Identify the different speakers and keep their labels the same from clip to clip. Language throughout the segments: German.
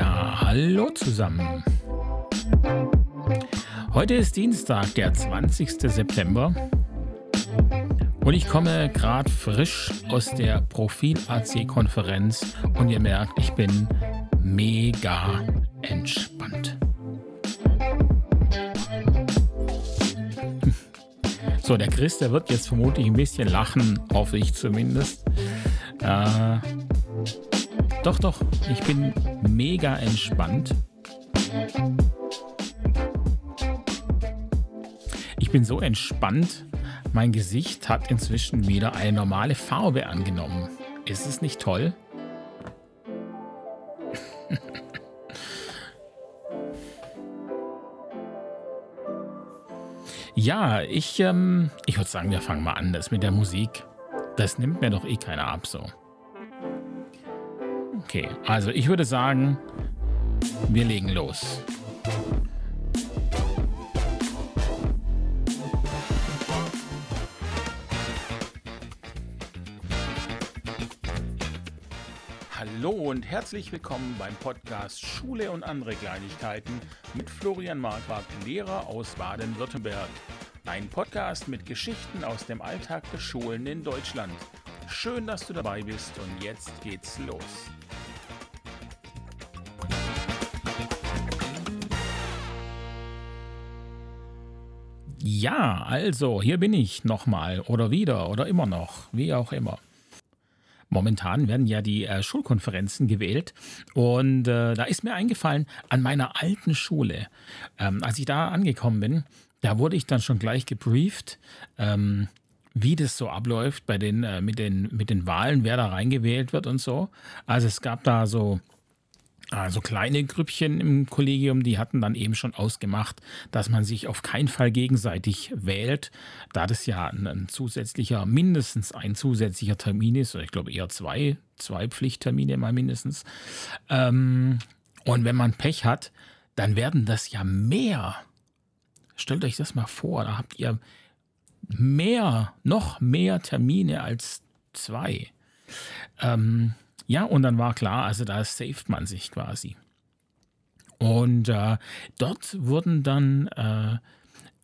Speaker 1: Ja, hallo zusammen. Heute ist Dienstag, der 20. September. Und ich komme gerade frisch aus der Profil-AC-Konferenz und ihr merkt, ich bin mega entspannt. So, der Chris, der wird jetzt vermutlich ein bisschen lachen, hoffe ich zumindest. Äh, doch, doch, ich bin mega entspannt. Ich bin so entspannt, mein Gesicht hat inzwischen wieder eine normale Farbe angenommen. Ist es nicht toll? Ja, ich, ähm, ich würde sagen, wir fangen mal an. Das mit der Musik, das nimmt mir doch eh keiner ab so. Okay, also ich würde sagen, wir legen los. Hallo und herzlich willkommen beim Podcast Schule und andere Kleinigkeiten mit Florian Marquardt, Lehrer aus Baden-Württemberg. Ein Podcast mit Geschichten aus dem Alltag der Schulen in Deutschland. Schön, dass du dabei bist und jetzt geht's los. Ja, also, hier bin ich nochmal oder wieder oder immer noch, wie auch immer. Momentan werden ja die äh, Schulkonferenzen gewählt und äh, da ist mir eingefallen, an meiner alten Schule, ähm, als ich da angekommen bin, da wurde ich dann schon gleich gebrieft, ähm, wie das so abläuft bei den, äh, mit, den, mit den Wahlen, wer da reingewählt wird und so. Also es gab da so also kleine Grüppchen im Kollegium, die hatten dann eben schon ausgemacht, dass man sich auf keinen Fall gegenseitig wählt, da das ja ein, zusätzlicher, mindestens ein zusätzlicher Termin ist, ich glaube eher zwei, zwei Pflichttermine mal mindestens. Ähm, und wenn man Pech hat, dann werden das ja mehr. Stellt euch das mal vor, da habt ihr mehr, noch mehr Termine als zwei. Ähm, ja, und dann war klar, also da saved man sich quasi. Und äh, dort wurden dann äh,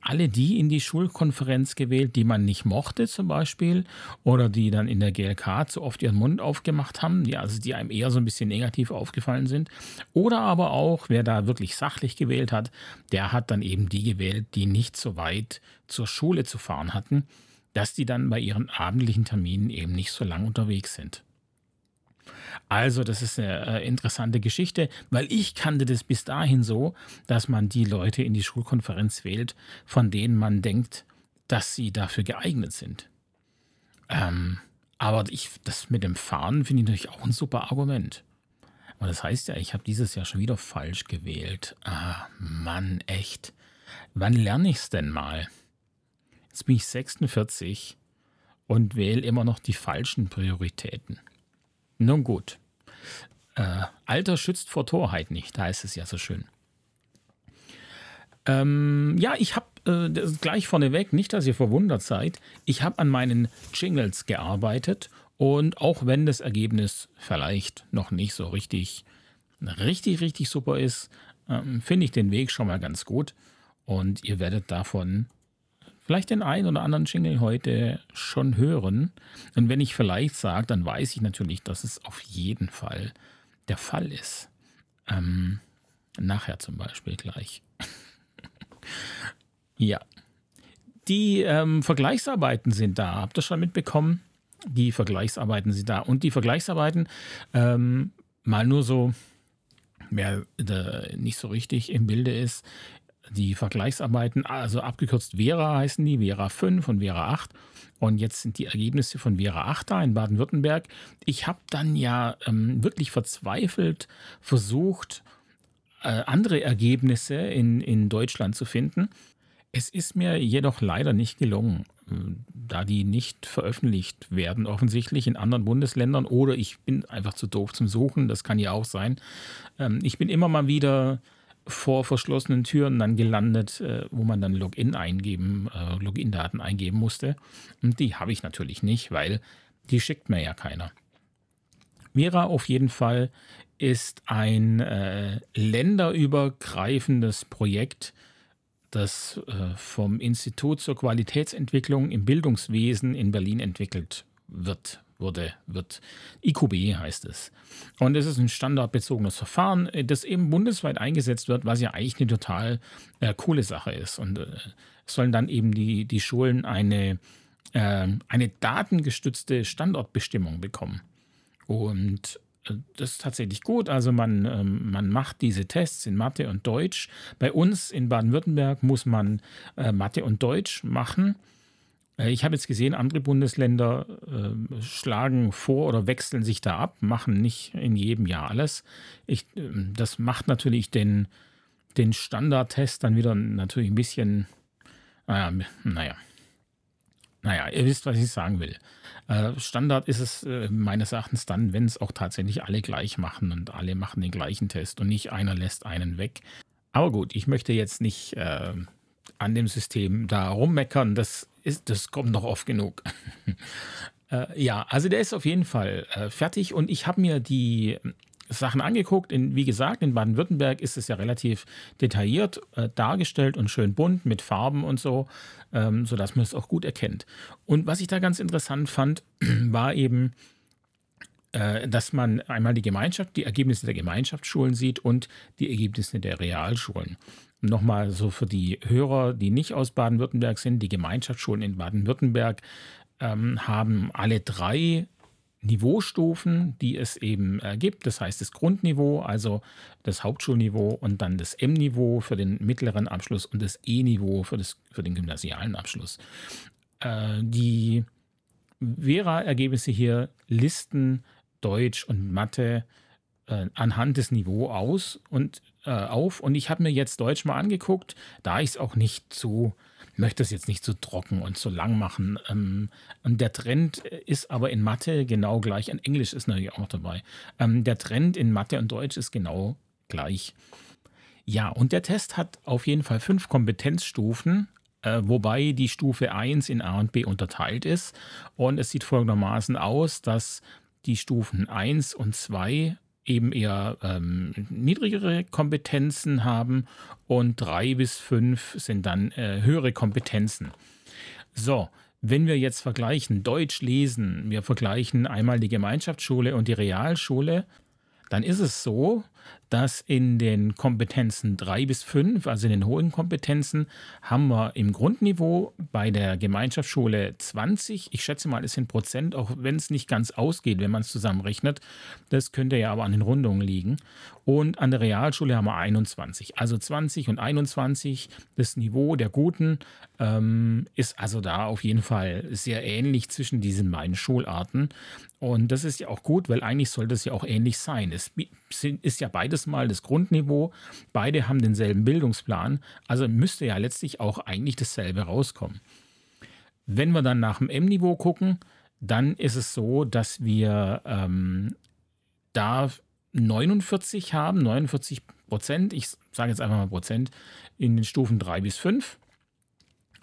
Speaker 1: alle die in die Schulkonferenz gewählt, die man nicht mochte zum Beispiel oder die dann in der GLK zu oft ihren Mund aufgemacht haben, die, also die einem eher so ein bisschen negativ aufgefallen sind. Oder aber auch, wer da wirklich sachlich gewählt hat, der hat dann eben die gewählt, die nicht so weit zur Schule zu fahren hatten, dass die dann bei ihren abendlichen Terminen eben nicht so lang unterwegs sind. Also, das ist eine äh, interessante Geschichte, weil ich kannte das bis dahin so, dass man die Leute in die Schulkonferenz wählt, von denen man denkt, dass sie dafür geeignet sind. Ähm, aber ich, das mit dem Fahren finde ich natürlich auch ein super Argument. Aber das heißt ja, ich habe dieses Jahr schon wieder falsch gewählt. Ah, Mann, echt. Wann lerne ich es denn mal? Jetzt bin ich 46 und wähle immer noch die falschen Prioritäten. Nun gut. Äh, Alter schützt vor Torheit nicht, da heißt es ja so schön. Ähm, ja, ich habe äh, gleich vorneweg, nicht, dass ihr verwundert seid, ich habe an meinen Jingles gearbeitet und auch wenn das Ergebnis vielleicht noch nicht so richtig, richtig, richtig super ist, ähm, finde ich den Weg schon mal ganz gut und ihr werdet davon vielleicht den einen oder anderen Jingle heute schon hören. Und wenn ich vielleicht sage, dann weiß ich natürlich, dass es auf jeden Fall der Fall ist. Ähm, nachher zum Beispiel gleich. ja. Die ähm, Vergleichsarbeiten sind da. Habt ihr schon mitbekommen? Die Vergleichsarbeiten sind da. Und die Vergleichsarbeiten, ähm, mal nur so, wer nicht so richtig im Bilde ist, die Vergleichsarbeiten, also abgekürzt Vera heißen die, Vera 5 und Vera 8. Und jetzt sind die Ergebnisse von Vera 8 da in Baden-Württemberg. Ich habe dann ja ähm, wirklich verzweifelt versucht, äh, andere Ergebnisse in, in Deutschland zu finden. Es ist mir jedoch leider nicht gelungen, äh, da die nicht veröffentlicht werden, offensichtlich in anderen Bundesländern. Oder ich bin einfach zu doof zum Suchen, das kann ja auch sein. Ähm, ich bin immer mal wieder vor verschlossenen Türen dann gelandet, äh, wo man dann Login eingeben, äh, Login-Daten eingeben musste. Und die habe ich natürlich nicht, weil die schickt mir ja keiner. Vera auf jeden Fall ist ein äh, länderübergreifendes Projekt, das äh, vom Institut zur Qualitätsentwicklung im Bildungswesen in Berlin entwickelt wird, wurde, wird. IQB heißt es. Und es ist ein standardbezogenes Verfahren, äh, das eben bundesweit eingesetzt wird, was ja eigentlich eine total äh, coole Sache ist. Und äh, sollen dann eben die, die Schulen eine, äh, eine datengestützte Standortbestimmung bekommen. Und äh, das ist tatsächlich gut. Also man, ähm, man macht diese Tests in Mathe und Deutsch. Bei uns in Baden-Württemberg muss man äh, Mathe und Deutsch machen. Äh, ich habe jetzt gesehen, andere Bundesländer äh, schlagen vor oder wechseln sich da ab, machen nicht in jedem Jahr alles. Ich, ähm, das macht natürlich den, den Standardtest dann wieder natürlich ein bisschen, naja, naja. Naja, ihr wisst, was ich sagen will. Äh, Standard ist es äh, meines Erachtens dann, wenn es auch tatsächlich alle gleich machen und alle machen den gleichen Test und nicht einer lässt einen weg. Aber gut, ich möchte jetzt nicht an dem System da rummeckern. Das, ist, das kommt noch oft genug. äh, ja, also der ist auf jeden Fall äh, fertig und ich habe mir die Sachen angeguckt. In, wie gesagt, in Baden-Württemberg ist es ja relativ detailliert äh, dargestellt und schön bunt mit Farben und so, ähm, sodass man es auch gut erkennt. Und was ich da ganz interessant fand, war eben, äh, dass man einmal die Gemeinschaft, die Ergebnisse der Gemeinschaftsschulen sieht und die Ergebnisse der Realschulen. Nochmal so für die Hörer, die nicht aus Baden-Württemberg sind, die Gemeinschaftsschulen in Baden-Württemberg ähm, haben alle drei Niveaustufen, die es eben äh, gibt. Das heißt das Grundniveau, also das Hauptschulniveau und dann das M-Niveau für den mittleren Abschluss und das E-Niveau für, für den gymnasialen Abschluss. Äh, die Vera-Ergebnisse hier listen Deutsch und Mathe äh, anhand des Niveaus aus und äh, auf. Und ich habe mir jetzt Deutsch mal angeguckt, da ich es auch nicht zu möchte es jetzt nicht zu trocken und zu lang machen. Ähm, und der Trend ist aber in Mathe genau gleich. In Englisch ist natürlich auch noch dabei. Ähm, der Trend in Mathe und Deutsch ist genau gleich. Ja, und der Test hat auf jeden Fall fünf Kompetenzstufen, äh, wobei die Stufe 1 in A und B unterteilt ist. Und es sieht folgendermaßen aus, dass die Stufen 1 und 2 eben eher ähm, niedrigere Kompetenzen haben und drei bis fünf sind dann äh, höhere Kompetenzen. So, wenn wir jetzt vergleichen, Deutsch lesen, wir vergleichen einmal die Gemeinschaftsschule und die Realschule, dann ist es so, dass in den Kompetenzen 3 bis 5, also in den hohen Kompetenzen, haben wir im Grundniveau bei der Gemeinschaftsschule 20. Ich schätze mal, es sind Prozent, auch wenn es nicht ganz ausgeht, wenn man es zusammenrechnet. Das könnte ja aber an den Rundungen liegen. Und an der Realschule haben wir 21. Also 20 und 21. Das Niveau der Guten ähm, ist also da auf jeden Fall sehr ähnlich zwischen diesen beiden Schularten. Und das ist ja auch gut, weil eigentlich sollte es ja auch ähnlich sein. Es ist ja beides mal das Grundniveau. Beide haben denselben Bildungsplan. Also müsste ja letztlich auch eigentlich dasselbe rauskommen. Wenn wir dann nach dem M-Niveau gucken, dann ist es so, dass wir ähm, da 49 haben, 49 Prozent, ich sage jetzt einfach mal Prozent, in den Stufen 3 bis 5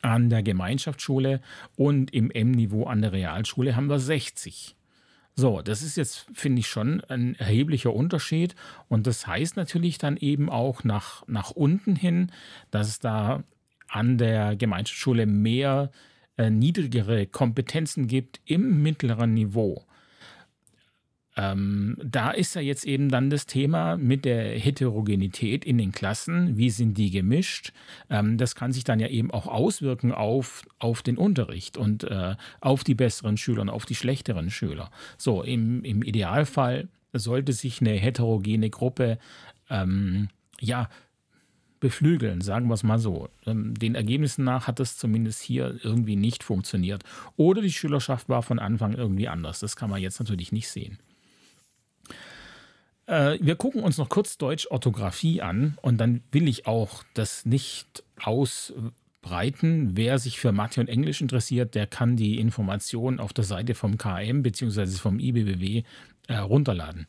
Speaker 1: an der Gemeinschaftsschule und im M-Niveau an der Realschule haben wir 60. So, das ist jetzt, finde ich, schon ein erheblicher Unterschied. Und das heißt natürlich dann eben auch nach, nach unten hin, dass es da an der Gemeinschaftsschule mehr äh, niedrigere Kompetenzen gibt im mittleren Niveau. Ähm, da ist ja jetzt eben dann das Thema mit der Heterogenität in den Klassen. Wie sind die gemischt? Ähm, das kann sich dann ja eben auch auswirken auf, auf den Unterricht und äh, auf die besseren Schüler und auf die schlechteren Schüler. So, im, im Idealfall sollte sich eine heterogene Gruppe ähm, ja beflügeln, sagen wir es mal so. Ähm, den Ergebnissen nach hat das zumindest hier irgendwie nicht funktioniert. Oder die Schülerschaft war von Anfang irgendwie anders. Das kann man jetzt natürlich nicht sehen. Äh, wir gucken uns noch kurz Deutsch-Orthographie an und dann will ich auch das nicht ausbreiten. Wer sich für Mathe und Englisch interessiert, der kann die Informationen auf der Seite vom KM bzw. vom IBBW äh, runterladen.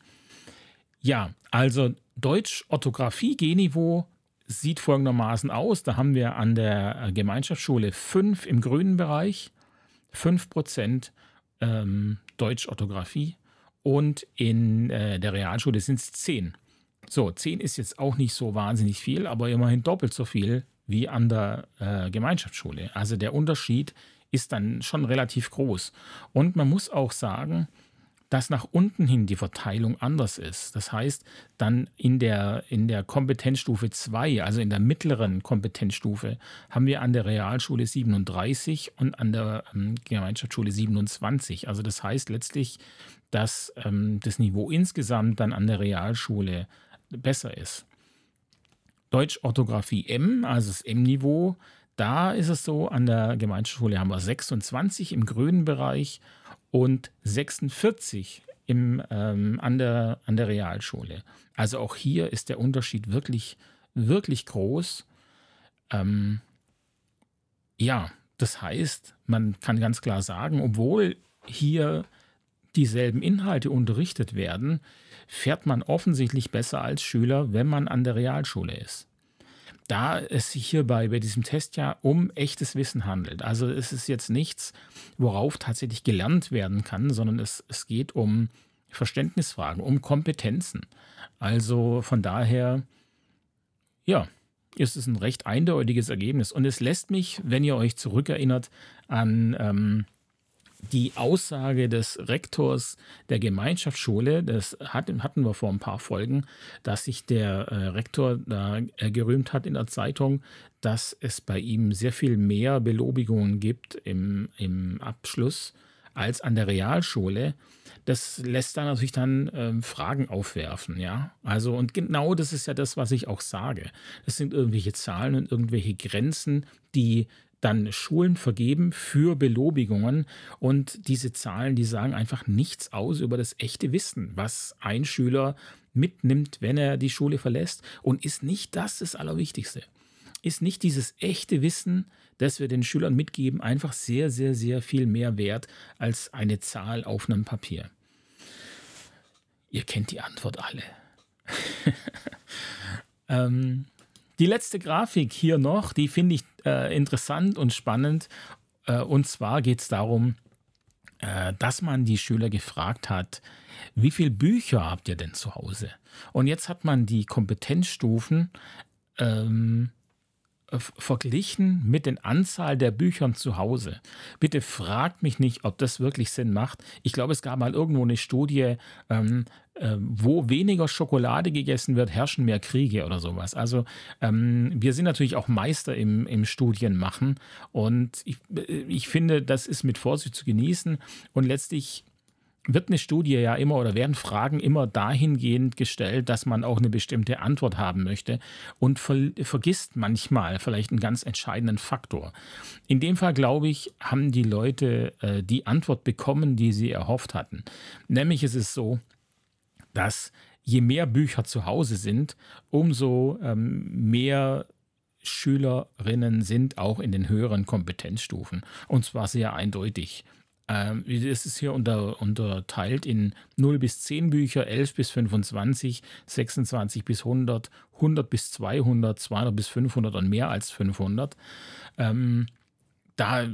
Speaker 1: Ja, also Deutsch-Orthographie G-Niveau sieht folgendermaßen aus. Da haben wir an der Gemeinschaftsschule 5 im grünen Bereich, 5% ähm, Deutsch-Orthographie und in äh, der Realschule sind es 10. So, 10 ist jetzt auch nicht so wahnsinnig viel, aber immerhin doppelt so viel wie an der äh, Gemeinschaftsschule. Also der Unterschied ist dann schon relativ groß. Und man muss auch sagen, dass nach unten hin die Verteilung anders ist. Das heißt, dann in der, in der Kompetenzstufe 2, also in der mittleren Kompetenzstufe, haben wir an der Realschule 37 und an der ähm, Gemeinschaftsschule 27. Also das heißt letztlich, dass ähm, das Niveau insgesamt dann an der Realschule besser ist. Deutsch-Orthographie M, also das M-Niveau, da ist es so, an der Gemeinschaftsschule haben wir 26 im grünen Bereich und 46 im, ähm, an, der, an der Realschule. Also auch hier ist der Unterschied wirklich, wirklich groß. Ähm, ja, das heißt, man kann ganz klar sagen, obwohl hier dieselben Inhalte unterrichtet werden, fährt man offensichtlich besser als Schüler, wenn man an der Realschule ist da es sich hierbei bei diesem Test ja um echtes Wissen handelt. Also es ist jetzt nichts, worauf tatsächlich gelernt werden kann, sondern es, es geht um Verständnisfragen, um Kompetenzen. Also von daher, ja, ist es ein recht eindeutiges Ergebnis. Und es lässt mich, wenn ihr euch zurückerinnert an ähm, die Aussage des Rektors der Gemeinschaftsschule, das hatten wir vor ein paar Folgen, dass sich der äh, Rektor da äh, gerühmt hat in der Zeitung, dass es bei ihm sehr viel mehr Belobigungen gibt im, im Abschluss als an der Realschule. Das lässt dann natürlich dann ähm, Fragen aufwerfen, ja. Also, und genau das ist ja das, was ich auch sage. Das sind irgendwelche Zahlen und irgendwelche Grenzen, die dann Schulen vergeben für Belobigungen und diese Zahlen, die sagen einfach nichts aus über das echte Wissen, was ein Schüler mitnimmt, wenn er die Schule verlässt und ist nicht das das Allerwichtigste. Ist nicht dieses echte Wissen, das wir den Schülern mitgeben, einfach sehr, sehr, sehr viel mehr wert als eine Zahl auf einem Papier. Ihr kennt die Antwort alle. ähm, die letzte Grafik hier noch, die finde ich äh, interessant und spannend. Äh, und zwar geht es darum, äh, dass man die Schüler gefragt hat, wie viele Bücher habt ihr denn zu Hause? Und jetzt hat man die Kompetenzstufen ähm, verglichen mit den Anzahl der Büchern zu Hause. Bitte fragt mich nicht, ob das wirklich Sinn macht. Ich glaube, es gab mal irgendwo eine Studie, ähm, äh, wo weniger Schokolade gegessen wird, herrschen mehr Kriege oder sowas. Also ähm, wir sind natürlich auch Meister im, im Studienmachen und ich, äh, ich finde, das ist mit Vorsicht zu genießen und letztlich wird eine Studie ja immer oder werden Fragen immer dahingehend gestellt, dass man auch eine bestimmte Antwort haben möchte und ver vergisst manchmal vielleicht einen ganz entscheidenden Faktor. In dem Fall, glaube ich, haben die Leute äh, die Antwort bekommen, die sie erhofft hatten. Nämlich ist es so, dass je mehr Bücher zu Hause sind, umso ähm, mehr Schülerinnen sind auch in den höheren Kompetenzstufen. Und zwar sehr eindeutig. Ähm, es ist hier unter, unterteilt in 0 bis 10 Bücher, 11 bis 25, 26 bis 100, 100 bis 200, 200 bis 500 und mehr als 500. Ähm, da,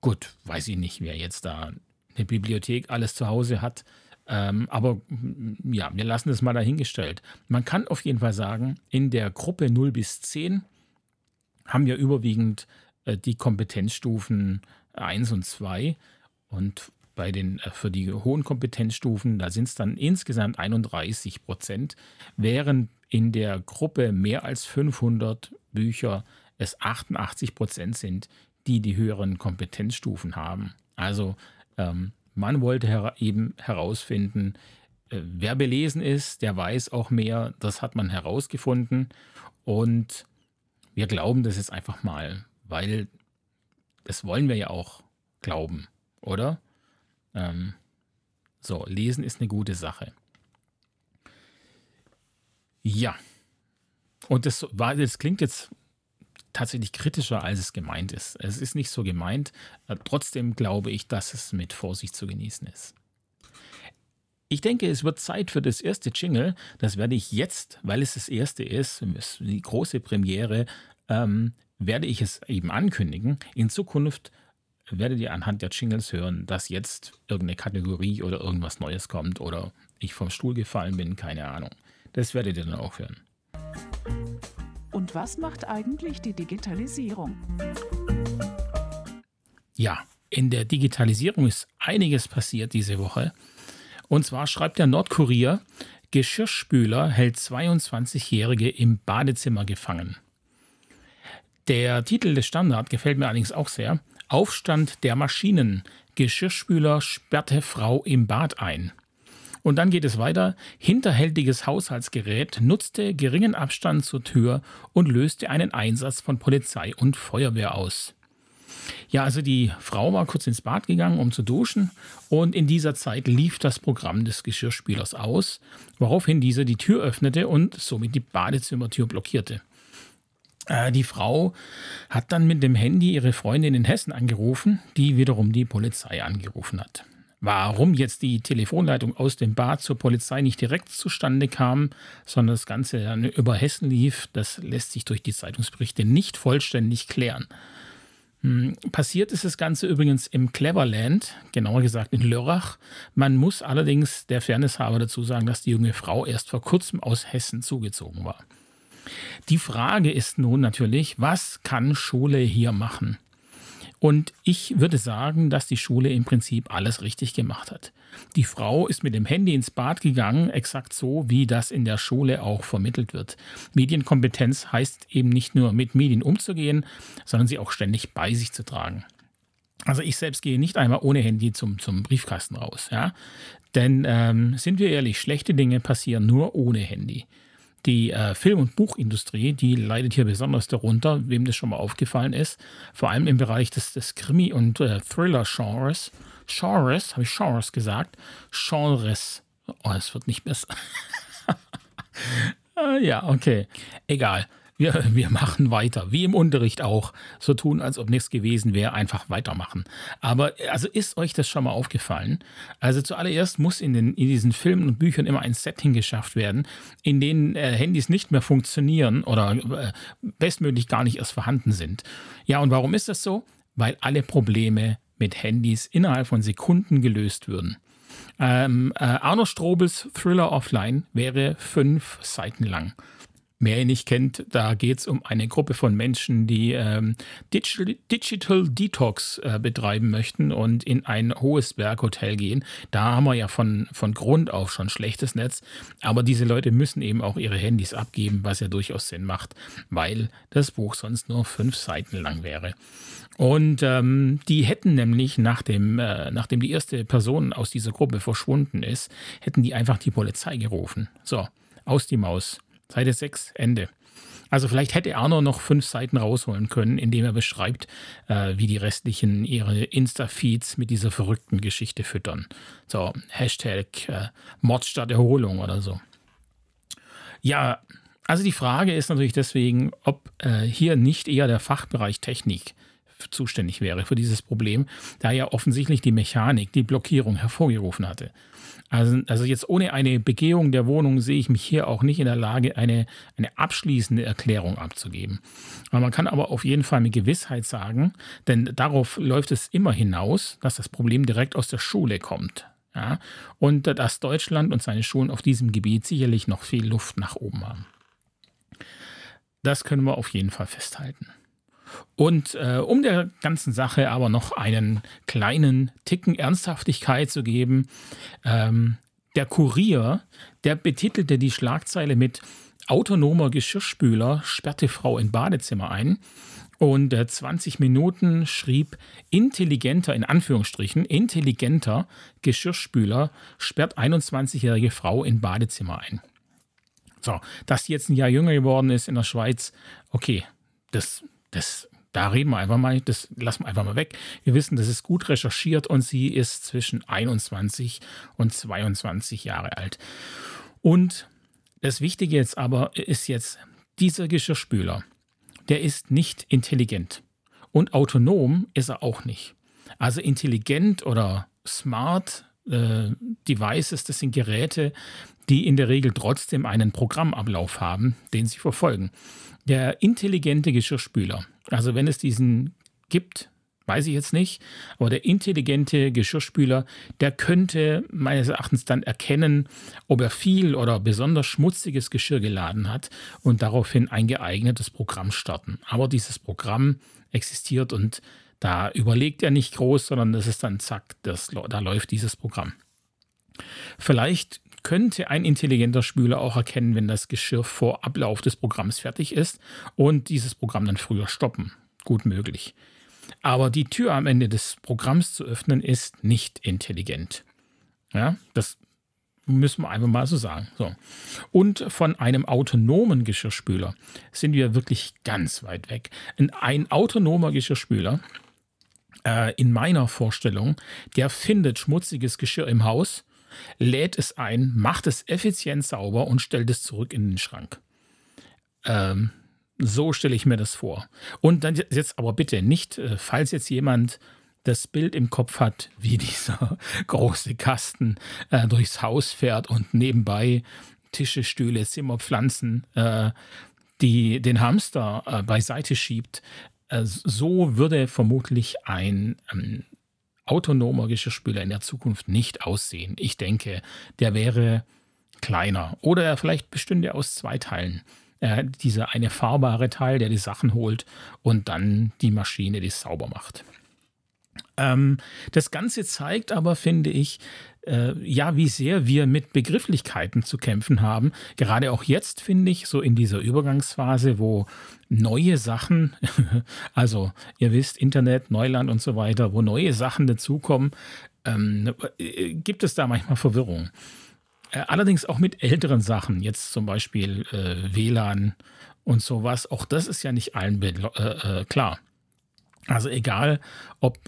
Speaker 1: gut, weiß ich nicht, wer jetzt da eine Bibliothek alles zu Hause hat. Ähm, aber ja, wir lassen das mal dahingestellt. Man kann auf jeden Fall sagen, in der Gruppe 0 bis 10 haben wir überwiegend äh, die Kompetenzstufen 1 und 2. Und bei den, äh, für die hohen Kompetenzstufen, da sind es dann insgesamt 31 Prozent, während in der Gruppe mehr als 500 Bücher es 88 Prozent sind, die die höheren Kompetenzstufen haben. Also ähm, man wollte her eben herausfinden, äh, wer belesen ist, der weiß auch mehr. Das hat man herausgefunden. Und wir glauben das jetzt einfach mal, weil das wollen wir ja auch glauben oder? Ähm, so, lesen ist eine gute Sache. Ja. Und das, war, das klingt jetzt tatsächlich kritischer, als es gemeint ist. Es ist nicht so gemeint. Äh, trotzdem glaube ich, dass es mit Vorsicht zu genießen ist. Ich denke, es wird Zeit für das erste Jingle. Das werde ich jetzt, weil es das erste ist, die große Premiere, ähm, werde ich es eben ankündigen. In Zukunft werdet ihr anhand der Jingles hören, dass jetzt irgendeine Kategorie oder irgendwas Neues kommt oder ich vom Stuhl gefallen bin, keine Ahnung. Das werdet ihr dann auch hören.
Speaker 2: Und was macht eigentlich die Digitalisierung?
Speaker 1: Ja, in der Digitalisierung ist einiges passiert diese Woche. Und zwar schreibt der Nordkurier, Geschirrspüler hält 22-Jährige im Badezimmer gefangen. Der Titel des Standard gefällt mir allerdings auch sehr. Aufstand der Maschinen. Geschirrspüler sperrte Frau im Bad ein. Und dann geht es weiter. Hinterhältiges Haushaltsgerät nutzte geringen Abstand zur Tür und löste einen Einsatz von Polizei und Feuerwehr aus. Ja, also die Frau war kurz ins Bad gegangen, um zu duschen, und in dieser Zeit lief das Programm des Geschirrspülers aus, woraufhin dieser die Tür öffnete und somit die Badezimmertür blockierte. Äh, die Frau hat dann mit dem Handy ihre Freundin in Hessen angerufen, die wiederum die Polizei angerufen hat. Warum jetzt die Telefonleitung aus dem Bad zur Polizei nicht direkt zustande kam, sondern das Ganze dann über Hessen lief, das lässt sich durch die Zeitungsberichte nicht vollständig klären. Hm, passiert ist das Ganze übrigens im Cleverland, genauer gesagt in Lörrach. Man muss allerdings der Fairness halber dazu sagen, dass die junge Frau erst vor kurzem aus Hessen zugezogen war. Die Frage ist nun natürlich, was kann Schule hier machen? Und ich würde sagen, dass die Schule im Prinzip alles richtig gemacht hat. Die Frau ist mit dem Handy ins Bad gegangen, exakt so, wie das in der Schule auch vermittelt wird. Medienkompetenz heißt eben nicht nur mit Medien umzugehen, sondern sie auch ständig bei sich zu tragen. Also ich selbst gehe nicht einmal ohne Handy zum, zum Briefkasten raus. Ja? Denn ähm, sind wir ehrlich, schlechte Dinge passieren nur ohne Handy. Die äh, Film- und Buchindustrie, die leidet hier besonders darunter, wem das schon mal aufgefallen ist. Vor allem im Bereich des, des Krimi- und äh, Thriller-Genres. Genres, habe ich Genres gesagt? Genres. Oh, es wird nicht besser. äh, ja, okay. Egal. Wir, wir machen weiter, wie im Unterricht auch. So tun, als ob nichts gewesen wäre, einfach weitermachen. Aber also ist euch das schon mal aufgefallen? Also zuallererst muss in, den, in diesen Filmen und Büchern immer ein Setting geschafft werden, in denen äh, Handys nicht mehr funktionieren oder äh, bestmöglich gar nicht erst vorhanden sind. Ja, und warum ist das so? Weil alle Probleme mit Handys innerhalb von Sekunden gelöst würden. Ähm, äh, Arno Strobels Thriller Offline wäre fünf Seiten lang. Wer ihn nicht kennt, da geht es um eine Gruppe von Menschen, die ähm, Digital, Digital, Detox äh, betreiben möchten und in ein hohes Berghotel gehen. Da haben wir ja von, von Grund auf schon schlechtes Netz. Aber diese Leute müssen eben auch ihre Handys abgeben, was ja durchaus Sinn macht, weil das Buch sonst nur fünf Seiten lang wäre. Und ähm, die hätten nämlich, nachdem, äh, nachdem die erste Person aus dieser Gruppe verschwunden ist, hätten die einfach die Polizei gerufen. So, aus die Maus. Seite 6, Ende. Also vielleicht hätte Arno noch fünf Seiten rausholen können, indem er beschreibt, äh, wie die restlichen ihre Insta-Feeds mit dieser verrückten Geschichte füttern. So, Hashtag äh, Mord statt Erholung oder so. Ja, also die Frage ist natürlich deswegen, ob äh, hier nicht eher der Fachbereich Technik zuständig wäre für dieses Problem, da ja offensichtlich die Mechanik die Blockierung hervorgerufen hatte. Also, also jetzt ohne eine Begehung der Wohnung sehe ich mich hier auch nicht in der Lage, eine, eine abschließende Erklärung abzugeben. Aber man kann aber auf jeden Fall mit Gewissheit sagen, denn darauf läuft es immer hinaus, dass das Problem direkt aus der Schule kommt. Ja? Und dass Deutschland und seine Schulen auf diesem Gebiet sicherlich noch viel Luft nach oben haben. Das können wir auf jeden Fall festhalten. Und äh, um der ganzen Sache aber noch einen kleinen Ticken Ernsthaftigkeit zu geben, ähm, der Kurier, der betitelte die Schlagzeile mit Autonomer Geschirrspüler sperrte Frau in Badezimmer ein. Und äh, 20 Minuten schrieb intelligenter, in Anführungsstrichen, intelligenter Geschirrspüler sperrt 21-jährige Frau in Badezimmer ein. So, dass sie jetzt ein Jahr jünger geworden ist in der Schweiz, okay, das das, da reden wir einfach mal, das lassen wir einfach mal weg. Wir wissen, das ist gut recherchiert und sie ist zwischen 21 und 22 Jahre alt. Und das Wichtige jetzt aber ist jetzt, dieser Geschirrspüler, der ist nicht intelligent. Und autonom ist er auch nicht. Also intelligent oder smart äh, Devices, das sind Geräte, die in der Regel trotzdem einen Programmablauf haben, den sie verfolgen. Der intelligente Geschirrspüler, also wenn es diesen gibt, weiß ich jetzt nicht. Aber der intelligente Geschirrspüler, der könnte meines Erachtens dann erkennen, ob er viel oder besonders schmutziges Geschirr geladen hat und daraufhin ein geeignetes Programm starten. Aber dieses Programm existiert und da überlegt er nicht groß, sondern das ist dann zack, das, da läuft dieses Programm. Vielleicht könnte ein intelligenter Spüler auch erkennen, wenn das Geschirr vor Ablauf des Programms fertig ist und dieses Programm dann früher stoppen. Gut möglich. Aber die Tür am Ende des Programms zu öffnen, ist nicht intelligent. Ja, das müssen wir einfach mal so sagen. So. Und von einem autonomen Geschirrspüler sind wir wirklich ganz weit weg. Ein autonomer Geschirrspüler, äh, in meiner Vorstellung, der findet schmutziges Geschirr im Haus lädt es ein, macht es effizient sauber und stellt es zurück in den Schrank. Ähm, so stelle ich mir das vor. Und dann jetzt aber bitte nicht, äh, falls jetzt jemand das Bild im Kopf hat, wie dieser große Kasten äh, durchs Haus fährt und nebenbei Tische, Stühle, Zimmerpflanzen, äh, die den Hamster äh, beiseite schiebt. Äh, so würde vermutlich ein ähm, autonomer Geschirrspüler in der Zukunft nicht aussehen. Ich denke, der wäre kleiner oder er vielleicht bestünde aus zwei Teilen. Äh, dieser eine fahrbare Teil, der die Sachen holt und dann die Maschine, die es sauber macht. Ähm, das Ganze zeigt aber, finde ich, äh, ja, wie sehr wir mit Begrifflichkeiten zu kämpfen haben. Gerade auch jetzt, finde ich, so in dieser Übergangsphase, wo neue Sachen, also ihr wisst, Internet, Neuland und so weiter, wo neue Sachen dazukommen, ähm, äh, gibt es da manchmal Verwirrung. Äh, allerdings auch mit älteren Sachen, jetzt zum Beispiel äh, WLAN und sowas, auch das ist ja nicht allen äh, klar. Also egal, ob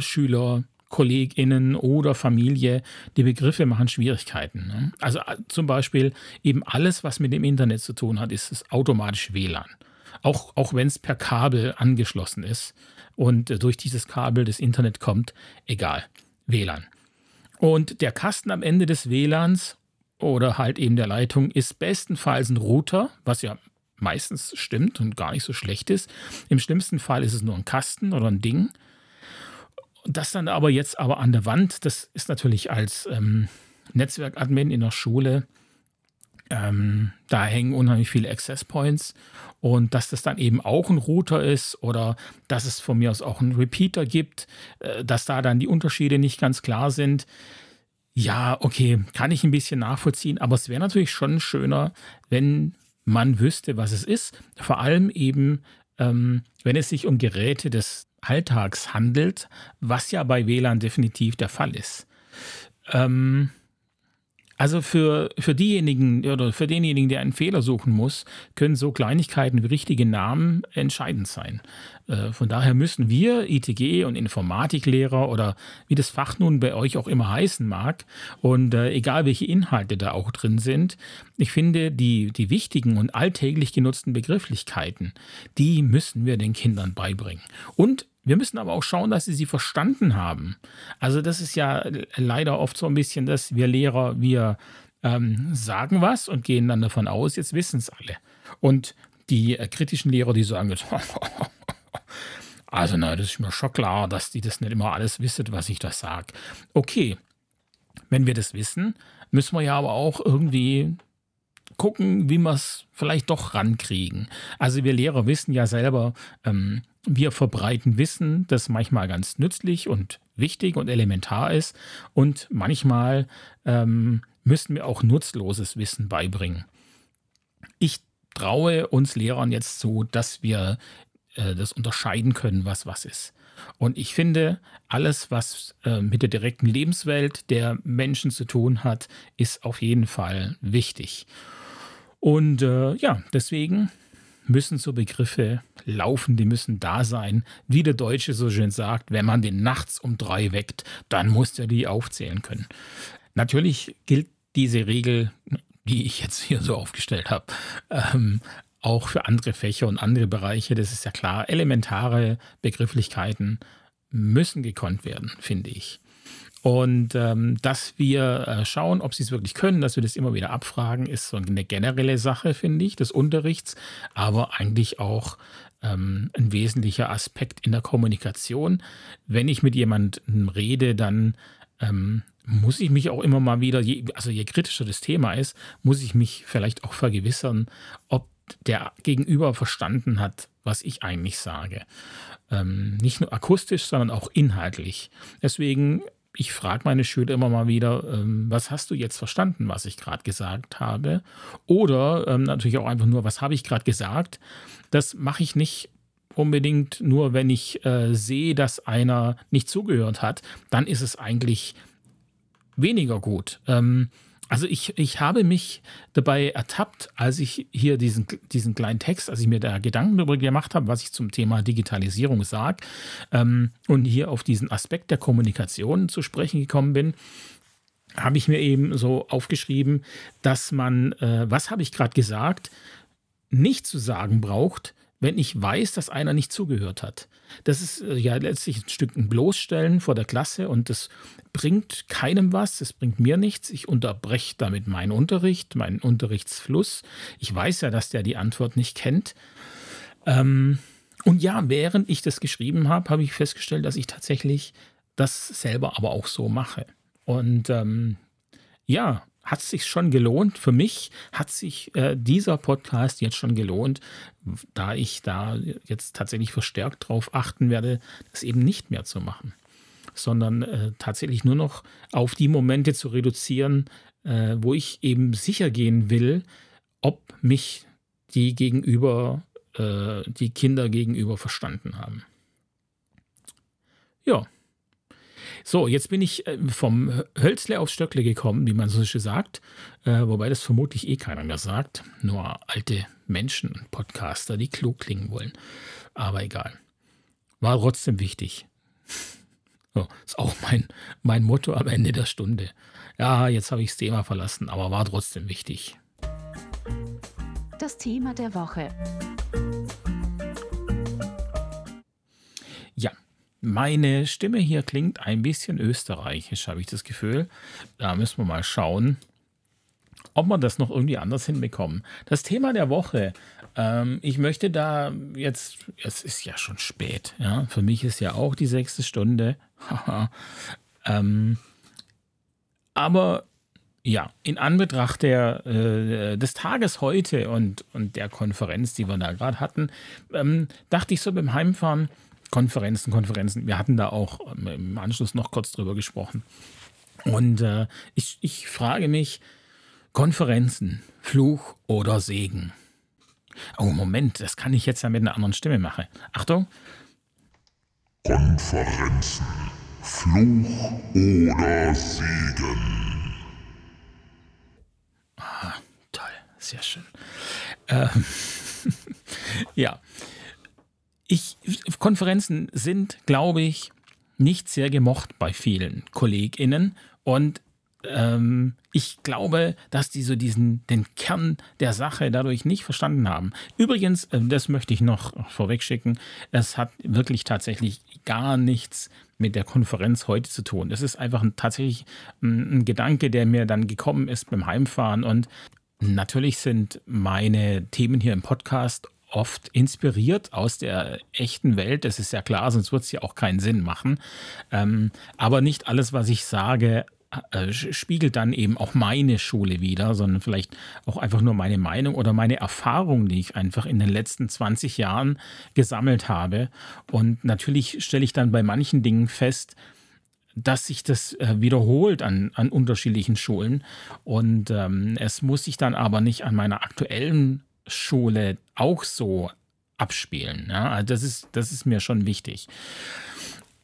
Speaker 1: Schüler, KollegInnen oder Familie, die Begriffe machen Schwierigkeiten. Ne? Also äh, zum Beispiel eben alles, was mit dem Internet zu tun hat, ist es automatisch WLAN. Auch, auch wenn es per Kabel angeschlossen ist und äh, durch dieses Kabel das Internet kommt, egal, WLAN. Und der Kasten am Ende des WLANs oder halt eben der Leitung ist bestenfalls ein Router, was ja meistens stimmt und gar nicht so schlecht ist. Im schlimmsten Fall ist es nur ein Kasten oder ein Ding das dann aber jetzt aber an der Wand, das ist natürlich als ähm, Netzwerkadmin in der Schule, ähm, da hängen unheimlich viele Access Points und dass das dann eben auch ein Router ist oder dass es von mir aus auch einen Repeater gibt, äh, dass da dann die Unterschiede nicht ganz klar sind. Ja, okay, kann ich ein bisschen nachvollziehen, aber es wäre natürlich schon schöner, wenn man wüsste, was es ist. Vor allem eben, ähm, wenn es sich um Geräte des Alltags handelt, was ja bei WLAN definitiv der Fall ist. Ähm, also für, für diejenigen oder für denjenigen, der einen Fehler suchen muss, können so Kleinigkeiten wie richtige Namen entscheidend sein. Äh, von daher müssen wir, ITG und Informatiklehrer oder wie das Fach nun bei euch auch immer heißen mag, und äh, egal welche Inhalte da auch drin sind, ich finde, die, die wichtigen und alltäglich genutzten Begrifflichkeiten, die müssen wir den Kindern beibringen. Und wir müssen aber auch schauen, dass sie sie verstanden haben. Also das ist ja leider oft so ein bisschen, dass wir Lehrer, wir ähm, sagen was und gehen dann davon aus, jetzt wissen es alle. Und die äh, kritischen Lehrer, die sagen jetzt, also na, das ist mir schon klar, dass die das nicht immer alles wissen, was ich da sage. Okay, wenn wir das wissen, müssen wir ja aber auch irgendwie gucken, wie wir es vielleicht doch rankriegen. Also wir Lehrer wissen ja selber, ähm, wir verbreiten Wissen, das manchmal ganz nützlich und wichtig und elementar ist. Und manchmal ähm, müssen wir auch nutzloses Wissen beibringen. Ich traue uns Lehrern jetzt zu, dass wir äh, das unterscheiden können, was was ist. Und ich finde, alles, was äh, mit der direkten Lebenswelt der Menschen zu tun hat, ist auf jeden Fall wichtig. Und äh, ja, deswegen müssen so Begriffe laufen, die müssen da sein. Wie der Deutsche so schön sagt, wenn man den nachts um drei weckt, dann muss er die aufzählen können. Natürlich gilt diese Regel, die ich jetzt hier so aufgestellt habe, ähm, auch für andere Fächer und andere Bereiche. Das ist ja klar. Elementare Begrifflichkeiten müssen gekonnt werden, finde ich. Und ähm, dass wir äh, schauen, ob sie es wirklich können, dass wir das immer wieder abfragen, ist so eine generelle Sache, finde ich, des Unterrichts, aber eigentlich auch ähm, ein wesentlicher Aspekt in der Kommunikation. Wenn ich mit jemandem rede, dann ähm, muss ich mich auch immer mal wieder, je, also je kritischer das Thema ist, muss ich mich vielleicht auch vergewissern, ob der Gegenüber verstanden hat, was ich eigentlich sage. Ähm, nicht nur akustisch, sondern auch inhaltlich. Deswegen, ich frage meine Schüler immer mal wieder, ähm, was hast du jetzt verstanden, was ich gerade gesagt habe? Oder ähm, natürlich auch einfach nur, was habe ich gerade gesagt? Das mache ich nicht unbedingt nur, wenn ich äh, sehe, dass einer nicht zugehört hat. Dann ist es eigentlich weniger gut. Ähm, also ich, ich habe mich dabei ertappt, als ich hier diesen, diesen kleinen Text, als ich mir da Gedanken darüber gemacht habe, was ich zum Thema Digitalisierung sage ähm, und hier auf diesen Aspekt der Kommunikation zu sprechen gekommen bin, habe ich mir eben so aufgeschrieben, dass man, äh, was habe ich gerade gesagt, nicht zu sagen braucht, wenn ich weiß, dass einer nicht zugehört hat. Das ist äh, ja letztlich ein Stück ein Bloßstellen vor der Klasse und das bringt keinem was, es bringt mir nichts. Ich unterbreche damit meinen Unterricht, meinen Unterrichtsfluss. Ich weiß ja, dass der die Antwort nicht kennt. Ähm, und ja, während ich das geschrieben habe, habe ich festgestellt, dass ich tatsächlich das selber aber auch so mache. Und ähm, ja, hat sich schon gelohnt. Für mich hat sich äh, dieser Podcast jetzt schon gelohnt, da ich da jetzt tatsächlich verstärkt darauf achten werde, das eben nicht mehr zu machen, sondern äh, tatsächlich nur noch auf die Momente zu reduzieren, äh, wo ich eben sicher gehen will, ob mich die gegenüber, äh, die Kinder gegenüber verstanden haben. Ja. So, jetzt bin ich äh, vom Hölzle aufs Stöckle gekommen, wie man so schön sagt. Äh, wobei das vermutlich eh keiner mehr sagt. Nur alte Menschen Podcaster, die klug klingen wollen. Aber egal. War trotzdem wichtig. So, ist auch mein, mein Motto am Ende der Stunde. Ja, jetzt habe ich das Thema verlassen, aber war trotzdem wichtig.
Speaker 2: Das Thema der Woche.
Speaker 1: Meine Stimme hier klingt ein bisschen österreichisch, habe ich das Gefühl. Da müssen wir mal schauen, ob wir das noch irgendwie anders hinbekommen. Das Thema der Woche. Ähm, ich möchte da jetzt, es ist ja schon spät, ja. Für mich ist ja auch die sechste Stunde. ähm, aber ja, in Anbetracht der, äh, des Tages heute und, und der Konferenz, die wir da gerade hatten, ähm, dachte ich so beim Heimfahren, Konferenzen, Konferenzen. Wir hatten da auch ähm, im Anschluss noch kurz drüber gesprochen. Und äh, ich, ich frage mich, Konferenzen, Fluch oder Segen? Oh, Moment, das kann ich jetzt ja mit einer anderen Stimme machen. Achtung.
Speaker 3: Konferenzen, Fluch oder Segen?
Speaker 1: Ah, toll, sehr schön. Ähm, ja, ich, Konferenzen sind, glaube ich, nicht sehr gemocht bei vielen KollegInnen. Und ähm, ich glaube, dass die so diesen, den Kern der Sache dadurch nicht verstanden haben. Übrigens, äh, das möchte ich noch vorwegschicken, es hat wirklich tatsächlich gar nichts mit der Konferenz heute zu tun. Das ist einfach ein, tatsächlich ein, ein Gedanke, der mir dann gekommen ist beim Heimfahren. Und natürlich sind meine Themen hier im Podcast oft inspiriert aus der echten Welt. Das ist ja klar, sonst wird es ja auch keinen Sinn machen. Ähm, aber nicht alles, was ich sage, äh, spiegelt dann eben auch meine Schule wieder, sondern vielleicht auch einfach nur meine Meinung oder meine Erfahrung, die ich einfach in den letzten 20 Jahren gesammelt habe. Und natürlich stelle ich dann bei manchen Dingen fest, dass sich das äh, wiederholt an, an unterschiedlichen Schulen. Und ähm, es muss sich dann aber nicht an meiner aktuellen Schule auch so abspielen. Ja? Also das, ist, das ist mir schon wichtig.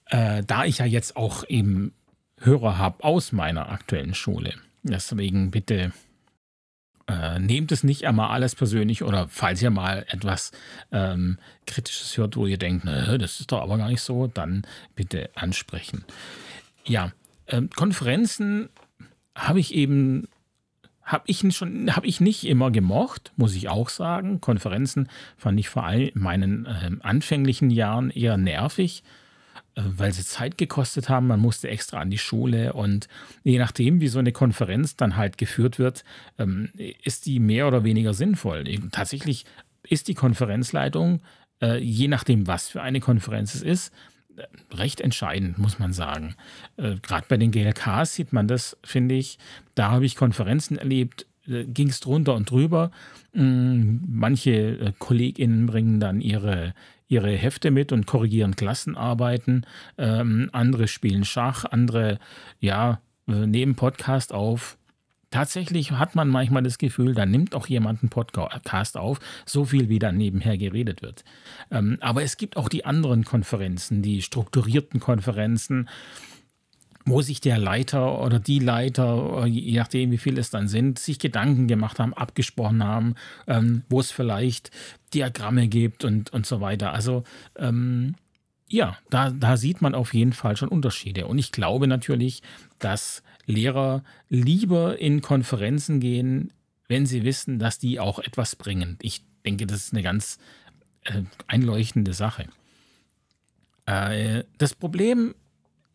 Speaker 1: Äh, da ich ja jetzt auch eben Hörer habe aus meiner aktuellen Schule. Deswegen bitte äh, nehmt es nicht einmal alles persönlich oder falls ihr mal etwas ähm, Kritisches hört, wo ihr denkt, ne, das ist doch aber gar nicht so, dann bitte ansprechen. Ja, äh, Konferenzen habe ich eben habe ich habe ich nicht immer gemocht, muss ich auch sagen. Konferenzen fand ich vor allem in meinen äh, anfänglichen Jahren eher nervig, äh, weil sie Zeit gekostet haben. Man musste extra an die Schule und je nachdem, wie so eine Konferenz dann halt geführt wird, ähm, ist die mehr oder weniger sinnvoll. Tatsächlich ist die Konferenzleitung äh, je nachdem, was für eine Konferenz es ist, recht entscheidend, muss man sagen. Äh, Gerade bei den GLKs sieht man das, finde ich. Da habe ich Konferenzen erlebt, äh, ging es drunter und drüber. Mm, manche äh, KollegInnen bringen dann ihre, ihre Hefte mit und korrigieren Klassenarbeiten. Ähm, andere spielen Schach, andere, ja, äh, nehmen Podcast auf. Tatsächlich hat man manchmal das Gefühl, da nimmt auch jemand einen Podcast auf, so viel wie dann nebenher geredet wird. Ähm, aber es gibt auch die anderen Konferenzen, die strukturierten Konferenzen, wo sich der Leiter oder die Leiter, je nachdem wie viele es dann sind, sich Gedanken gemacht haben, abgesprochen haben, ähm, wo es vielleicht Diagramme gibt und, und so weiter. Also ähm, ja, da, da sieht man auf jeden Fall schon Unterschiede. Und ich glaube natürlich, dass Lehrer lieber in Konferenzen gehen, wenn sie wissen, dass die auch etwas bringen. Ich denke, das ist eine ganz äh, einleuchtende Sache. Äh, das Problem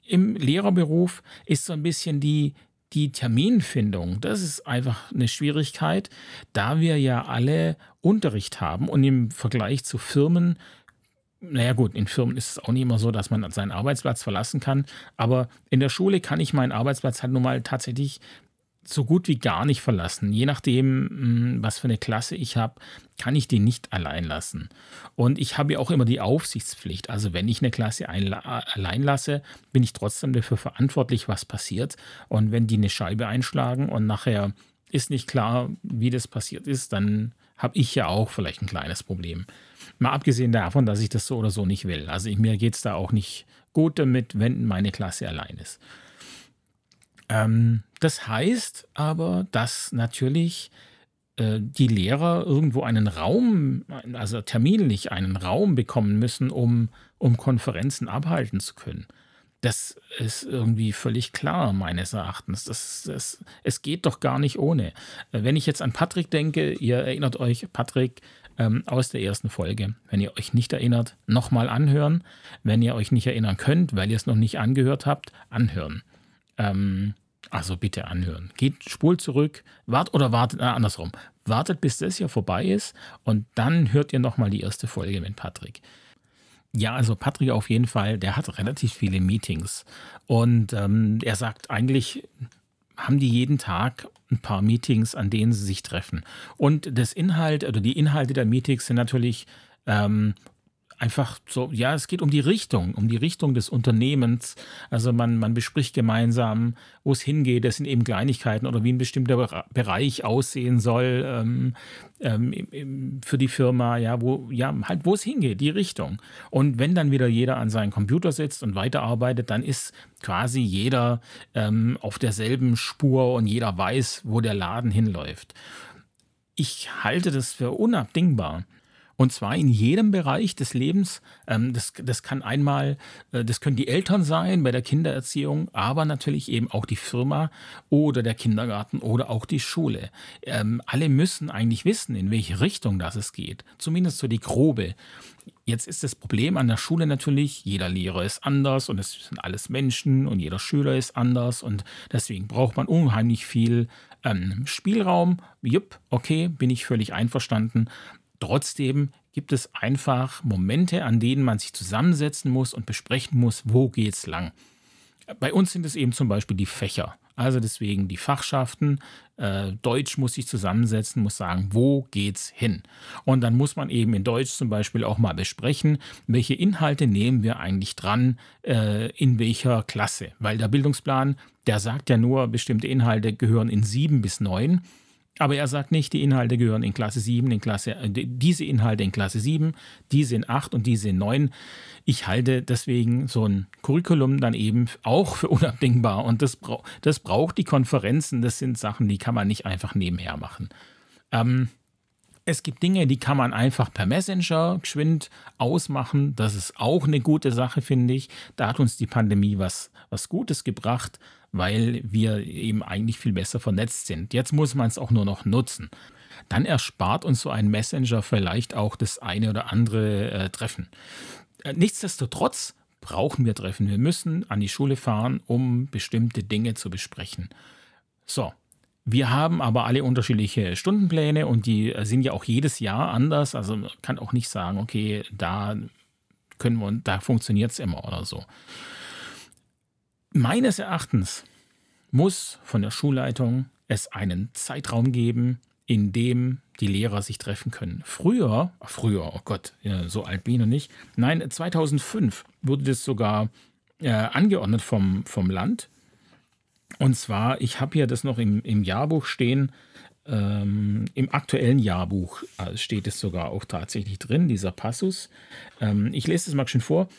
Speaker 1: im Lehrerberuf ist so ein bisschen die, die Terminfindung. Das ist einfach eine Schwierigkeit, da wir ja alle Unterricht haben und im Vergleich zu Firmen naja gut, in Firmen ist es auch nicht immer so, dass man seinen Arbeitsplatz verlassen kann. Aber in der Schule kann ich meinen Arbeitsplatz halt nun mal tatsächlich so gut wie gar nicht verlassen. Je nachdem, hm, was für eine Klasse ich habe, kann ich die nicht allein lassen. Und ich habe ja auch immer die Aufsichtspflicht. Also wenn ich eine Klasse allein lasse, bin ich trotzdem dafür verantwortlich, was passiert. Und wenn die eine Scheibe einschlagen und nachher ist nicht klar, wie das passiert ist, dann habe ich ja auch vielleicht ein kleines Problem. Mal abgesehen davon, dass ich das so oder so nicht will. Also ich, mir geht es da auch nicht gut damit, wenn meine Klasse allein ist. Ähm, das heißt aber, dass natürlich äh, die Lehrer irgendwo einen Raum, also terminlich einen Raum bekommen müssen, um, um Konferenzen abhalten zu können. Das ist irgendwie völlig klar, meines Erachtens. Das, das, es geht doch gar nicht ohne. Wenn ich jetzt an Patrick denke, ihr erinnert euch, Patrick, ähm, aus der ersten Folge. Wenn ihr euch nicht erinnert, nochmal anhören. Wenn ihr euch nicht erinnern könnt, weil ihr es noch nicht angehört habt, anhören. Ähm, also bitte anhören. Geht, spult zurück, wart oder wartet, äh, andersrum. Wartet, bis das hier vorbei ist und dann hört ihr nochmal die erste Folge mit Patrick. Ja, also Patrick auf jeden Fall, der hat relativ viele Meetings und ähm, er sagt eigentlich, haben die jeden Tag ein paar Meetings, an denen sie sich treffen. Und das Inhalt oder die Inhalte der Meetings sind natürlich ähm, einfach so, ja, es geht um die Richtung, um die Richtung des Unternehmens. Also man, man bespricht gemeinsam, wo es hingeht. Das sind eben Kleinigkeiten oder wie ein bestimmter Bereich aussehen soll ähm, ähm, für die Firma, ja, wo, ja, halt, wo es hingeht, die Richtung. Und wenn dann wieder jeder an seinem Computer sitzt und weiterarbeitet, dann ist quasi jeder ähm, auf derselben Spur und jeder weiß, wo der Laden hinläuft. Ich halte das für unabdingbar. Und zwar in jedem Bereich des Lebens. Ähm, das, das kann einmal, äh, das können die Eltern sein bei der Kindererziehung, aber natürlich eben auch die Firma oder der Kindergarten oder auch die Schule. Ähm, alle müssen eigentlich wissen, in welche Richtung das es geht. Zumindest so die grobe. Jetzt ist das Problem an der Schule natürlich, jeder Lehrer ist anders und es sind alles Menschen und jeder Schüler ist anders und deswegen braucht man unheimlich viel ähm, Spielraum. Jupp, okay, bin ich völlig einverstanden. Trotzdem gibt es einfach Momente, an denen man sich zusammensetzen muss und besprechen muss, wo geht's lang. Bei uns sind es eben zum Beispiel die Fächer. Also deswegen die Fachschaften. Äh, Deutsch muss sich zusammensetzen, muss sagen, wo geht's hin? Und dann muss man eben in Deutsch zum Beispiel auch mal besprechen, welche Inhalte nehmen wir eigentlich dran, äh, in welcher Klasse. Weil der Bildungsplan, der sagt ja nur, bestimmte Inhalte gehören in sieben bis neun. Aber er sagt nicht, die Inhalte gehören in Klasse 7, in Klasse, äh, diese Inhalte in Klasse 7, diese in 8 und diese in 9. Ich halte deswegen so ein Curriculum dann eben auch für unabdingbar. Und das, bra das braucht die Konferenzen. Das sind Sachen, die kann man nicht einfach nebenher machen. Ähm, es gibt Dinge, die kann man einfach per Messenger geschwind ausmachen. Das ist auch eine gute Sache, finde ich. Da hat uns die Pandemie was, was Gutes gebracht weil wir eben eigentlich viel besser vernetzt sind. Jetzt muss man es auch nur noch nutzen. Dann erspart uns so ein Messenger vielleicht auch das eine oder andere äh, Treffen. Äh, nichtsdestotrotz brauchen wir Treffen. Wir müssen an die Schule fahren, um bestimmte Dinge zu besprechen. So, Wir haben aber alle unterschiedliche Stundenpläne und die sind ja auch jedes Jahr anders. Also man kann auch nicht sagen, okay, da können wir, da funktioniert es immer oder so. Meines Erachtens muss von der Schulleitung es einen Zeitraum geben, in dem die Lehrer sich treffen können. Früher, früher, oh Gott, so alt bin ich noch nicht. Nein, 2005 wurde das sogar äh, angeordnet vom, vom Land. Und zwar, ich habe hier das noch im, im Jahrbuch stehen, ähm, im aktuellen Jahrbuch äh, steht es sogar auch tatsächlich drin, dieser Passus. Ähm, ich lese es mal schön vor.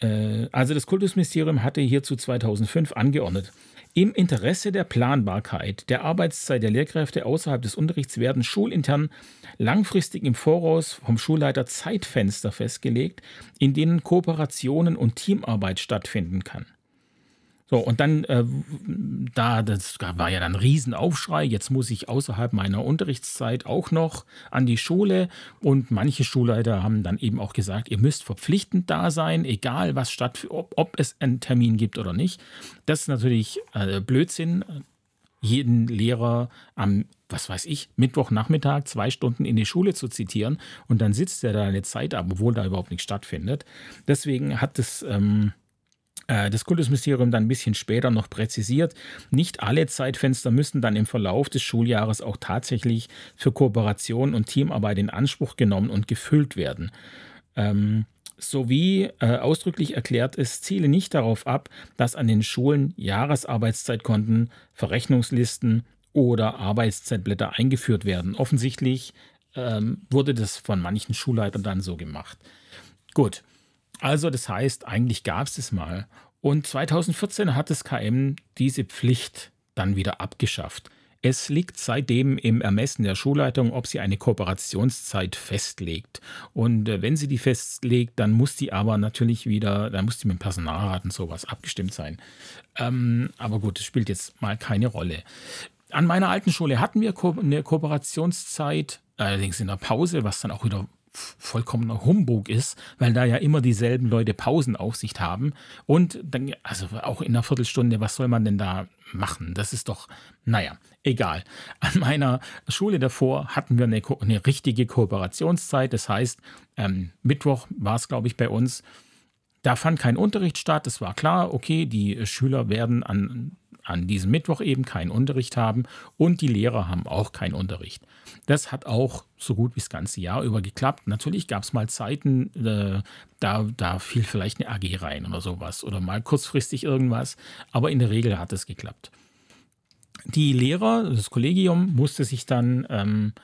Speaker 1: Äh, also das Kultusministerium hatte hierzu 2005 angeordnet. Im Interesse der Planbarkeit der Arbeitszeit der Lehrkräfte außerhalb des Unterrichts werden schulintern langfristig im Voraus vom Schulleiter Zeitfenster festgelegt, in denen Kooperationen und Teamarbeit stattfinden kann. So, und dann, äh, da, das war ja dann ein Riesenaufschrei, jetzt muss ich außerhalb meiner Unterrichtszeit auch noch an die Schule. Und manche Schulleiter haben dann eben auch gesagt, ihr müsst verpflichtend da sein, egal was statt, ob, ob es einen Termin gibt oder nicht. Das ist natürlich äh, Blödsinn. Jeden Lehrer am, was weiß ich, Mittwochnachmittag zwei Stunden in die Schule zu zitieren und dann sitzt er da eine Zeit ab, obwohl da überhaupt nichts stattfindet. Deswegen hat es. Ähm, äh, das Kultusministerium dann ein bisschen später noch präzisiert. Nicht alle Zeitfenster müssen dann im Verlauf des Schuljahres auch tatsächlich für Kooperation und Teamarbeit in Anspruch genommen und gefüllt werden. Ähm, sowie äh, ausdrücklich erklärt es ziele nicht darauf ab, dass an den Schulen Jahresarbeitszeitkonten, Verrechnungslisten oder Arbeitszeitblätter eingeführt werden. Offensichtlich ähm, wurde das von manchen Schulleitern dann so gemacht. Gut, also das heißt, eigentlich gab es es mal. Und 2014 hat das KM diese Pflicht dann wieder abgeschafft. Es liegt seitdem im Ermessen der Schulleitung, ob sie eine Kooperationszeit festlegt. Und äh, wenn sie die festlegt, dann muss die aber natürlich wieder, dann muss die mit dem Personalrat und sowas abgestimmt sein. Ähm, aber gut, das spielt jetzt mal keine Rolle. An meiner alten Schule hatten wir eine Kooperationszeit, allerdings in der Pause, was dann auch wieder vollkommener Humbug ist, weil da ja immer dieselben Leute Pausenaufsicht haben. Und dann, also auch in einer Viertelstunde, was soll man denn da machen? Das ist doch, naja, egal. An meiner Schule davor hatten wir eine, eine richtige Kooperationszeit. Das heißt, ähm, Mittwoch war es, glaube ich, bei uns. Da fand kein Unterricht statt. Es war klar, okay, die Schüler werden an an diesem Mittwoch eben keinen Unterricht haben und die Lehrer haben auch keinen Unterricht. Das hat auch so gut wie das ganze Jahr über geklappt. Natürlich gab es mal Zeiten, äh, da, da fiel vielleicht eine AG rein oder sowas oder mal kurzfristig irgendwas, aber in der Regel hat es geklappt. Die Lehrer, das Kollegium, musste sich dann ähm,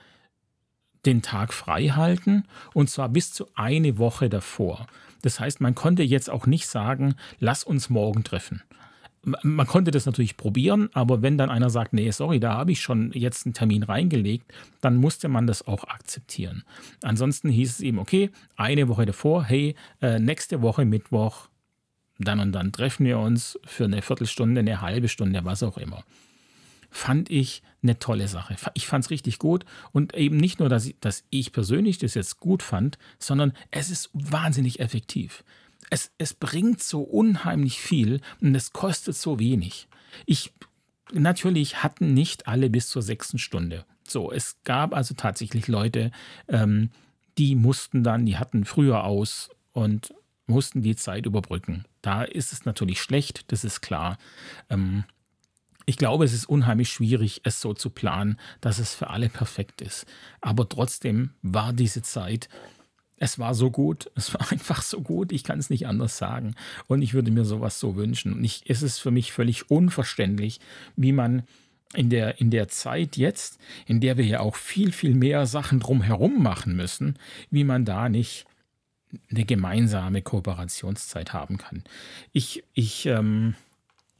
Speaker 1: den Tag frei halten und zwar bis zu eine Woche davor. Das heißt, man konnte jetzt auch nicht sagen, lass uns morgen treffen man konnte das natürlich probieren, aber wenn dann einer sagt, nee, sorry, da habe ich schon jetzt einen Termin reingelegt, dann musste man das auch akzeptieren. Ansonsten hieß es eben, okay, eine Woche davor, hey, äh, nächste Woche Mittwoch, dann und dann treffen wir uns für eine Viertelstunde, eine halbe Stunde, was auch immer. Fand ich eine tolle Sache. Ich fand es richtig gut und eben nicht nur, dass ich, dass ich persönlich das jetzt gut fand, sondern es ist wahnsinnig effektiv es, es bringt so unheimlich viel und es kostet so wenig. Ich, natürlich hatten nicht alle bis zur sechsten Stunde. So, es gab also tatsächlich Leute, ähm, die mussten dann, die hatten früher aus und mussten die Zeit überbrücken. Da ist es natürlich schlecht, das ist klar. Ähm, ich glaube, es ist unheimlich schwierig, es so zu planen, dass es für alle perfekt ist. Aber trotzdem war diese Zeit es war so gut, es war einfach so gut, ich kann es nicht anders sagen. Und ich würde mir sowas so wünschen. Und ich, es ist für mich völlig unverständlich, wie man in der, in der Zeit jetzt, in der wir ja auch viel, viel mehr Sachen drumherum machen müssen, wie man da nicht eine gemeinsame Kooperationszeit haben kann. Ich, ich, ähm,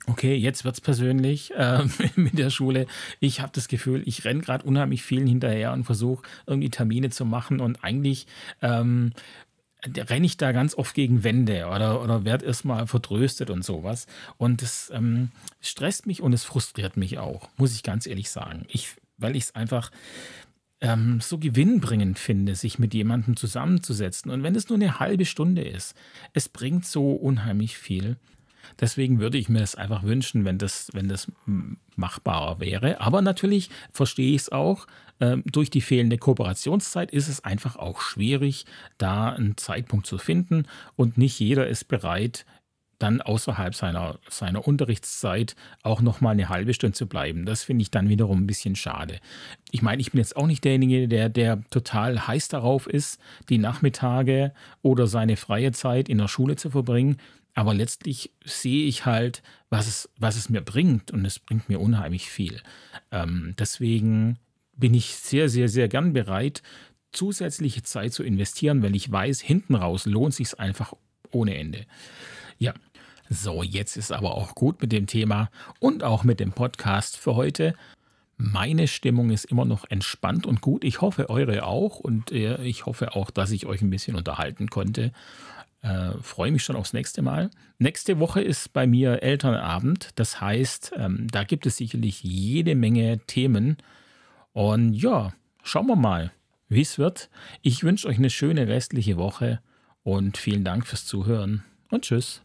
Speaker 1: Okay, jetzt wird es persönlich äh, mit der Schule. Ich habe das Gefühl, ich renne gerade unheimlich vielen hinterher und versuche irgendwie Termine zu machen und eigentlich ähm, renne ich da ganz oft gegen Wände oder, oder werde erstmal vertröstet und sowas. Und das ähm, stresst mich und es frustriert mich auch, muss ich ganz ehrlich sagen. Ich, weil ich es einfach ähm, so gewinnbringend finde, sich mit jemandem zusammenzusetzen. Und wenn es nur eine halbe Stunde ist, es bringt so unheimlich viel. Deswegen würde ich mir es einfach wünschen, wenn das, wenn das machbarer wäre. Aber natürlich verstehe ich es auch. Ähm, durch die fehlende Kooperationszeit ist es einfach auch schwierig, da einen Zeitpunkt zu finden. Und nicht jeder ist bereit, dann außerhalb seiner, seiner Unterrichtszeit auch noch mal eine halbe Stunde zu bleiben. Das finde ich dann wiederum ein bisschen schade. Ich meine, ich bin jetzt auch nicht derjenige, der, der total heiß darauf ist, die Nachmittage oder seine freie Zeit in der Schule zu verbringen. Aber letztlich sehe ich halt, was es, was es mir bringt und es bringt mir unheimlich viel. Ähm, deswegen bin ich sehr, sehr, sehr gern bereit, zusätzliche Zeit zu investieren, weil ich weiß, hinten raus lohnt sich einfach ohne Ende. Ja, so, jetzt ist aber auch gut mit dem Thema und auch mit dem Podcast für heute. Meine Stimmung ist immer noch entspannt und gut. Ich hoffe, eure auch. Und äh, ich hoffe auch, dass ich euch ein bisschen unterhalten konnte. Äh, freue mich schon aufs nächste Mal. Nächste Woche ist bei mir Elternabend. Das heißt, ähm, da gibt es sicherlich jede Menge Themen. Und ja, schauen wir mal, wie es wird. Ich wünsche euch eine schöne restliche Woche und vielen Dank fürs Zuhören und tschüss.